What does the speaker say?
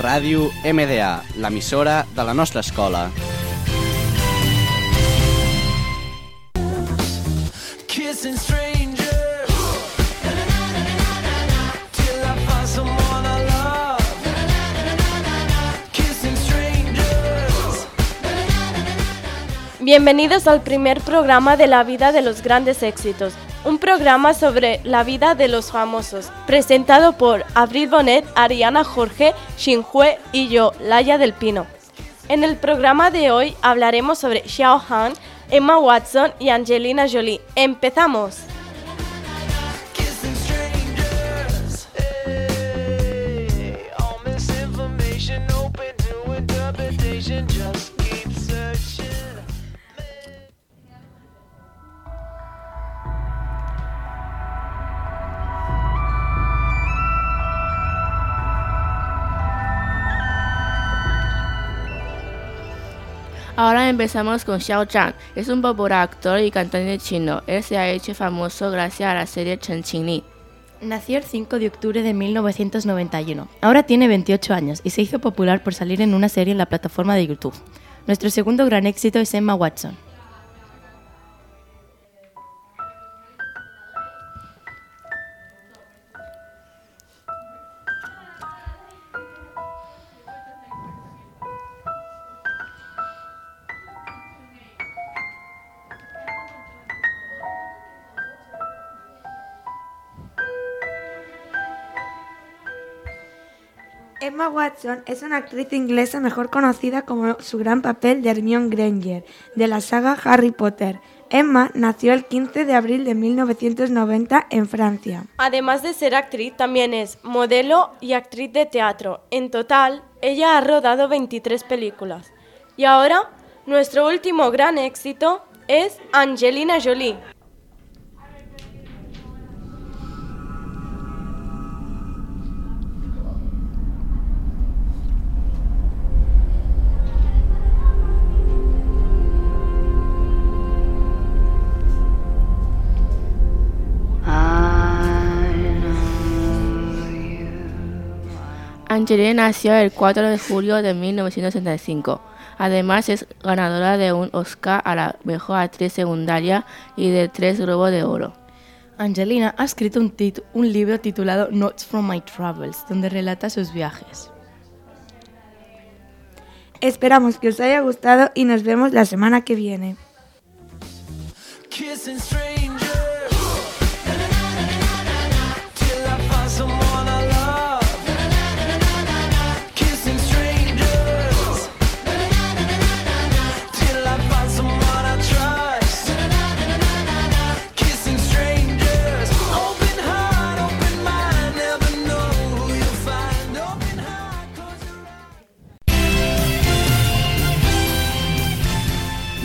Ràdio MDA, l'emissora de la nostra escola. Kissing strangers till I find someone I love. Kissing strangers. Bienvenidos al primer programa de la vida de los grandes éxitos, un programa sobre la vida de los famosos, presentado por Abril Bonet, Ariana Jorge, Xinhue y yo, Laia del Pino. En el programa de hoy hablaremos sobre Xiao Han, Emma Watson y Angelina Jolie. ¡Empezamos! Ahora empezamos con Xiao Zhang. Es un popular actor y cantante chino. Él se ha hecho famoso gracias a la serie Chen Qingli. Nació el 5 de octubre de 1991. Ahora tiene 28 años y se hizo popular por salir en una serie en la plataforma de YouTube. Nuestro segundo gran éxito es Emma Watson. Emma Watson es una actriz inglesa mejor conocida como su gran papel de Hermione Granger de la saga Harry Potter. Emma nació el 15 de abril de 1990 en Francia. Además de ser actriz, también es modelo y actriz de teatro. En total, ella ha rodado 23 películas. Y ahora, nuestro último gran éxito es Angelina Jolie. Angelina nació el 4 de julio de 1965. Además es ganadora de un Oscar a la mejor actriz secundaria y de tres Globos de Oro. Angelina ha escrito un, tit- un libro titulado Notes from My Travels, donde relata sus viajes. Esperamos que os haya gustado y nos vemos la semana que viene.